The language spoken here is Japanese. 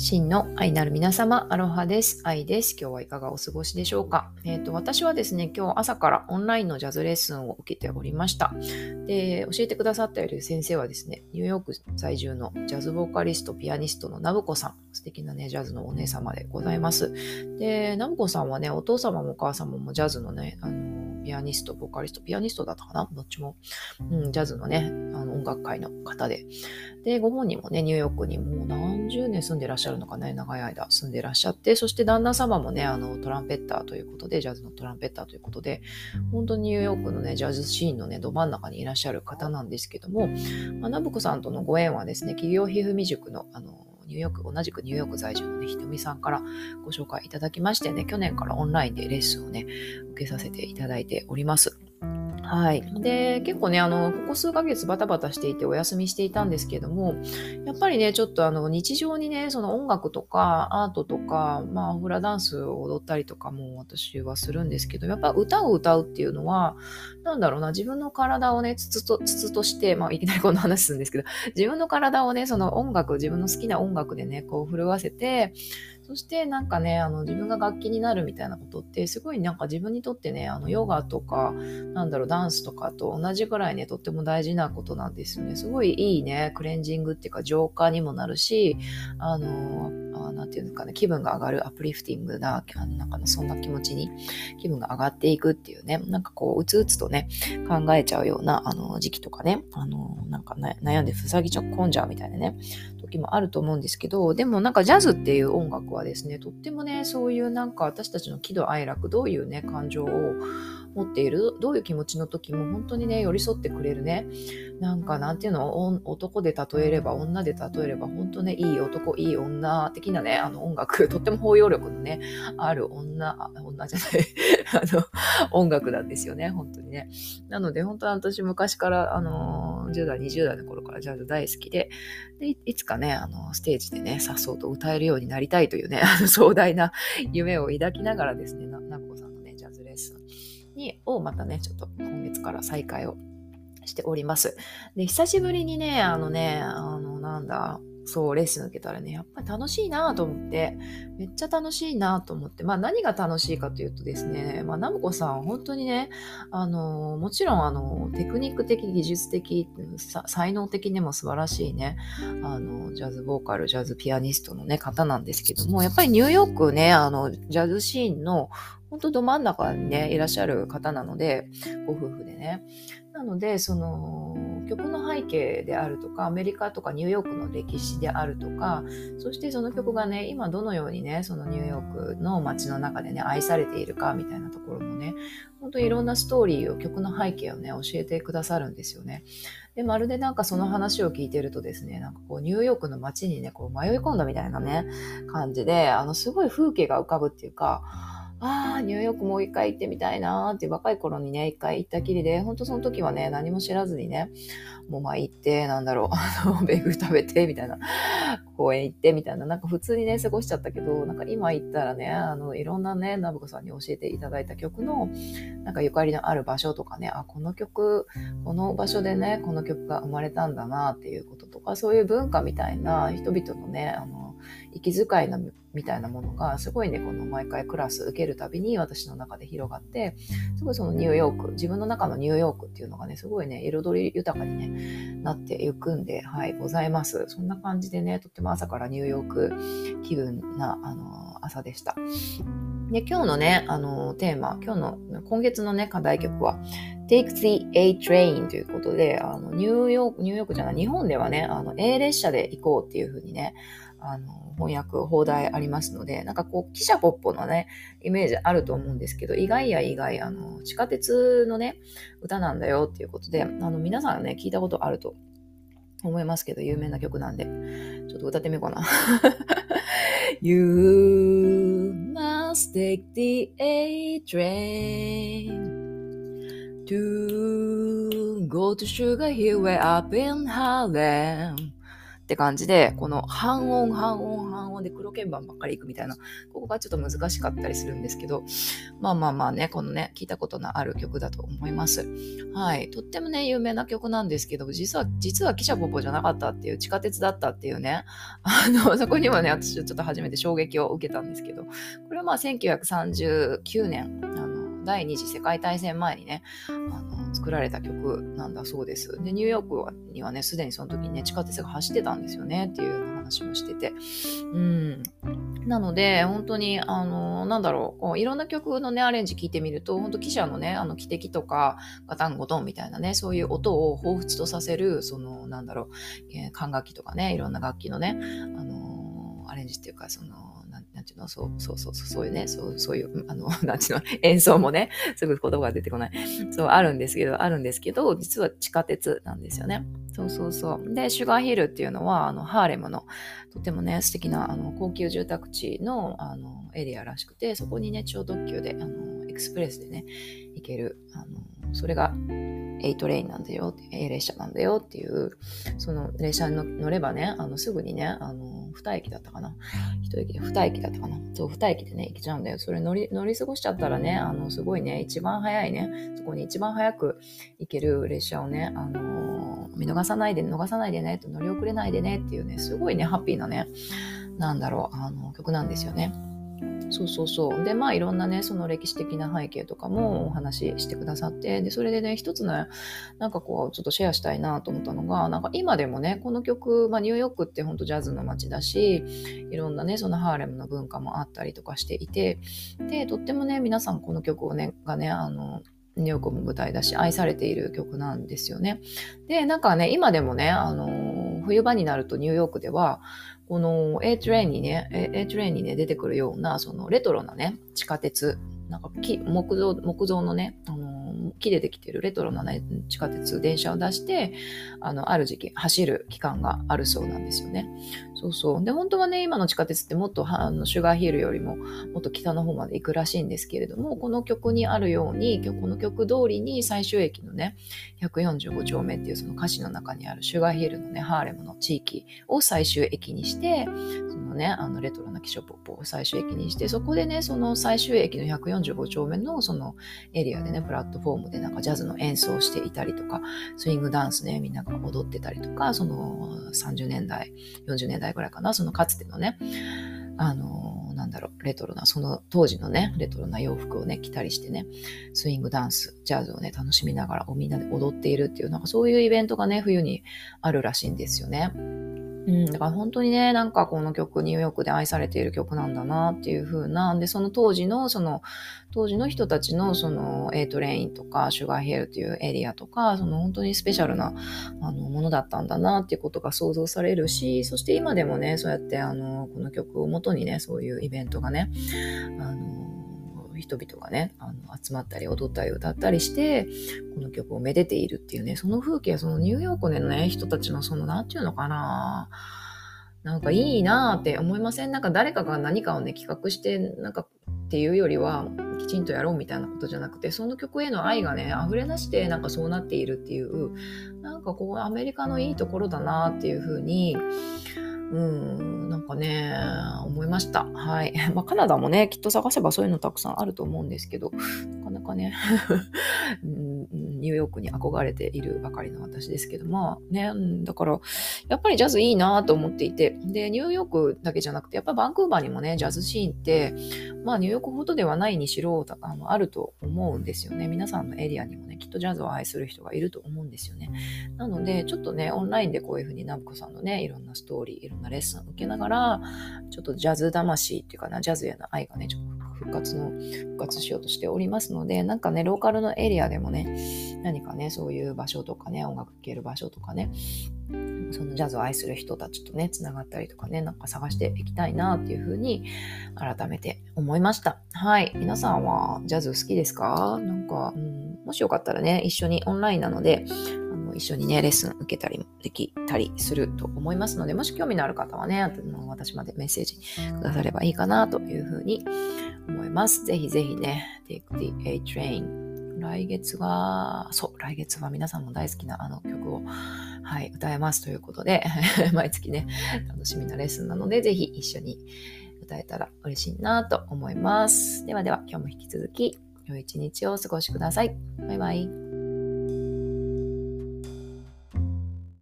真の愛なる皆様、アロハです。愛です。今日はいかがお過ごしでしょうか？えっ、ー、と、私はですね、今日朝からオンラインのジャズレッスンを受けておりました。で、教えてくださっている先生はですね、ニューヨーク在住のジャズボーカリスト、ピアニストのナブコさん。素敵なね、ジャズのお姉様でございます。で、ナブコさんはね、お父様もお母様もジャズのね、あのピアニスト、ボーカリスト、ピアニストだったかな？どっちも、うん、ジャズのね、あの音楽界の方で。で、ご本人もね、ニューヨークにもう何十年住んでらっしゃるのかね、長い間住んでらっしゃって、そして旦那様もね、あの、トランペッターということで、ジャズのトランペッターということで、本当にニューヨークのね、ジャズシーンのね、ど真ん中にいらっしゃる方なんですけども、まあ、ナブコさんとのご縁はですね、企業皮膚未塾の、あの、ニューヨーク、同じくニューヨーク在住のね、ひとみさんからご紹介いただきましてね、去年からオンラインでレッスンをね、受けさせていただいております。はい。で、結構ね、あの、ここ数ヶ月バタバタしていてお休みしていたんですけども、やっぱりね、ちょっとあの、日常にね、その音楽とかアートとか、まあ、フラダンスを踊ったりとかも私はするんですけど、やっぱ歌を歌うっていうのは、なんだろうな、自分の体をね、つつと、つつとして、まあ、いきなりこんな話するんですけど、自分の体をね、その音楽、自分の好きな音楽でね、こう、震わせて、そしてなんかね、あの自分が楽器になるみたいなことってすごいなんか自分にとってね、あのヨガとか、なんだろう、ダンスとかと同じぐらいね、とっても大事なことなんですよね。すごいいいね、クレンジングっていうか浄化にもなるし、あの、あなんていうのかね、気分が上がるアップリフティングな、なんか、そんな気持ちに気分が上がっていくっていうね、なんかこう、うつうつとね、考えちゃうような、あの、時期とかね、あの、なんか、ね、悩んでふさぎちゃ込んじゃうみたいなね、時もあると思うんですけど、でもなんかジャズっていう音楽ははですね、とってもね、そういうなんか私たちの喜怒哀楽、どういうね、感情を持っている、どういう気持ちの時も本当にね、寄り添ってくれるね、なんかなんていうの、男で例えれば、女で例えれば、本当ね、いい男、いい女的なね、あの音楽、とっても包容力のね、ある女、女じゃない、あの、音楽なんですよね、本当にね。なので、本当は私昔から、あの、10代、20代の頃からジャズ大好きで、でいつかね、あの、ステージでね、さっそうと歌えるようになりたいというね、あの壮大な夢を抱きながらですね、な、なこさんのね、ジャズレッスンに、をまたね、ちょっと今月から再開をしております。で、久しぶりにね、あのね、あの、なんだ、そう、レッスン受けたらね、やっぱり楽しいなと思って、めっちゃ楽しいなと思って、まあ何が楽しいかというとですね、まあナムコさん、本当にね、あの、もちろんあの、テクニック的、技術的、才能的にも素晴らしいね、あの、ジャズボーカル、ジャズピアニストのね、方なんですけども、やっぱりニューヨークね、あの、ジャズシーンの本当ど真ん中にね、いらっしゃる方なので、ご夫婦でね。なので、その、曲の背景であるとか、アメリカとかニューヨークの歴史であるとか、そしてその曲がね、今どのようにね、そのニューヨークの街の中でね、愛されているかみたいなところもね、本当いろんなストーリーを、曲の背景をね、教えてくださるんですよね。で、まるでなんかその話を聞いてるとですね、なんかこうニューヨークの街にね、こう迷い込んだみたいなね、感じで、あの、すごい風景が浮かぶっていうか、ああ、ニューヨークもう一回行ってみたいなーって若い頃にね、一回行ったきりで、ほん。とその時はね、何も知らずにね、もうまあ行って、なんだろう、あの、ベーグル食べて、みたいな、公園行って、みたいな、なんか普通にね、過ごしちゃったけど、なんか今行ったらね、あの、いろんなね、ナブコさんに教えていただいた曲の、なんかゆかりのある場所とかね、あ、この曲、この場所でね、この曲が生まれたんだなっていうこととか、そういう文化みたいな人々のね、あの、息遣いのみたいなものがすごいねこの毎回クラス受けるたびに私の中で広がってすごいそのニューヨーク自分の中のニューヨークっていうのがねすごいね彩り豊かに、ね、なっていくんではいございます。そんな感じでねとっても朝からニューヨーク気分なあの朝でした。で今日のねあのテーマ今日の今月のね課題曲は Take the A train ということで、あのニューヨーク、ニューヨークじゃない、日本ではね、A 列車で行こうっていうふうにね、あの、翻訳、放題ありますので、なんかこう、汽車ポッポのね、イメージあると思うんですけど、意外や意外、あの、地下鉄のね、歌なんだよっていうことで、あの、皆さんね、聞いたことあると思いますけど、有名な曲なんで、ちょっと歌ってみようかな。you must take the A train to go to Sugar Hill way up in Harlem って感じで、この半音、半音、半音で黒鍵盤ばっかりいくみたいな、ここがちょっと難しかったりするんですけど、まあまあまあね、このね、聞いたことのある曲だと思います。はい。とってもね、有名な曲なんですけど、実は、実は汽車ポポじゃなかったっていう、地下鉄だったっていうね、あの、そこにはね、私ちょっと初めて衝撃を受けたんですけど、これはまあ1939年、あの、第二次世界大戦前にね、あの作られた曲なんだそうです。で、ニューヨークにはね、すでにその時にね、地下鉄が走ってたんですよねっていう話もしてて。うん。なので、本当に、あの、なんだろう、こういろんな曲のね、アレンジ聞いてみると、本当記者のね、あの、汽笛とか、ガタンゴトンみたいなね、そういう音を彷彿とさせる、その、なんだろう、え、管楽器とかね、いろんな楽器のね、あのアレンジっていうか、その、ていうの？そうそうそうそういうねそうそういうあの なんていうの？演奏もねすぐ言葉が出てこない。そうあるんですけどあるんですけど実は地下鉄なんですよね。そうそうそう。でシュガーヒルっていうのはあのハーレムのとてもね素敵なあの高級住宅地のあのエリアらしくてそこにね超特急であのエクスプレスでね行けるあのそれが A トレインなんだよ、A 列車なんだよっていう、その列車に乗ればね、あのすぐにね、あの、二駅だったかな。一駅で二駅だったかな。そう、二駅でね、行けちゃうんだよ。それ乗り、乗り過ごしちゃったらね、あの、すごいね、一番早いね、そこに一番早く行ける列車をね、あの見逃さないで、逃さないでね、と乗り遅れないでねっていうね、すごいね、ハッピーなね、なんだろう、あの、曲なんですよね。そうそうそう。で、まあいろんなね、その歴史的な背景とかもお話ししてくださって、で、それでね、一つね、なんかこう、ちょっとシェアしたいなと思ったのが、なんか今でもね、この曲、まあニューヨークってほんとジャズの街だし、いろんなね、そのハーレムの文化もあったりとかしていて、で、とってもね、皆さんこの曲をね、がね、あの、ニューヨークも舞台だし、愛されている曲なんですよね。で、なんかね、今でもね、あの、冬場になるとニューヨークでは、この A トレインにね、A トレインにね、出てくるような、そのレトロなね、地下鉄、なんか木木造、木造のね、あの木でできてるレトロな、ね、地下鉄、電車を出して、あの、ある時期走る期間があるそうなんですよね。そうそう。で、本当はね、今の地下鉄ってもっと、あの、シュガーヒールよりももっと北の方まで行くらしいんですけれども、この曲にあるように、この曲通りに最終駅のね、145丁目っていうその歌詞の中にあるシュガーヒールのね、ハーレムの地域を最終駅にして、そのね、あの、レトロなキショポップを最終駅にして、そこでね、その最終駅の145丁目のそのエリアでね、プラットフォームでなんかジャズの演奏をしていたりとか、スイングダンスね、みんなが踊ってたりとか、その30年代、40年代ぐらいかな、そのかつてのね、あの、なんだろう、レトロな、その当時のね、レトロな洋服をね、着たりしてね、スイングダンス、ジャズをね、楽しみながらみんなで踊っているっていう、なんかそういうイベントがね、冬にあるらしいんですよね。うん、だから本当にね、なんかこの曲、ニューヨークで愛されている曲なんだなっていう風な、で、その当時の、その、当時の人たちの、その、 A Train とか、 Sugar Hill っていうエリアとか、その本当にスペシャルな、あの、ものだったんだなっていうことが想像されるし、そして今でもね、そうやって、あの、この曲をもとにね、そういうイベントがね、あの、人々がね、あの集まったり踊ったり歌ったりして、この曲をめでているっていうね、その風景、そのニューヨークでのね、人たちのその、なんていうのかななんかいいなーって思いません？なんか誰かが何かをね、企画して、なんかっていうよりは、きちんとやろうみたいなことじゃなくて、その曲への愛がね、溢れ出して、なんかそうなっているっていう、なんかこう、アメリカのいいところだなっていうふうに、うん、なんかね、思いました。はい。まあ、カナダもね、きっと探せばそういうのたくさんあると思うんですけど、なかなかね、ニューヨークに憧れているばかりの私ですけど、まあね、だから、やっぱりジャズいいなと思っていて、で、ニューヨークだけじゃなくて、やっぱバンクーバーにもね、ジャズシーンって、まあニューヨークほどではないにしろ、あのあると思うんですよね。皆さんのエリアにもね、きっとジャズを愛する人がいると思うんですよね。なので、ちょっとね、オンラインでこういうふうにナブコさんのね、いろんなストーリー、いろんなレッスンを受けながら、ちょっとジャズ魂っていうかな、ジャズへの愛がね、ちょっと復活の、復活しようとしておりますので、なんかね、ローカルのエリアでもね、何かね、そういう場所とかね、音楽聴ける場所とかね、そのジャズを愛する人たちとね、つながったりとかね、なんか探していきたいなっていうふうに改めて思いました。はい。皆さんはジャズ好きですか？なんか、うん、もしよかったらね、一緒にオンラインなので、あの一緒にね、レッスン受けたりもできたりすると思いますので、もし興味のある方はね、私までメッセージくださればいいかなというふうに思います。ぜひぜひね、Take the A Train 来月は、そう、来月は皆さんも大好きなあの曲を、はい、歌えますということで、毎月ね、楽しみなレッスンなので、ぜひ一緒に歌えたら嬉しいなと思います。ではでは、今日も引き続き、良い一日をお過ごしください。バイバイ。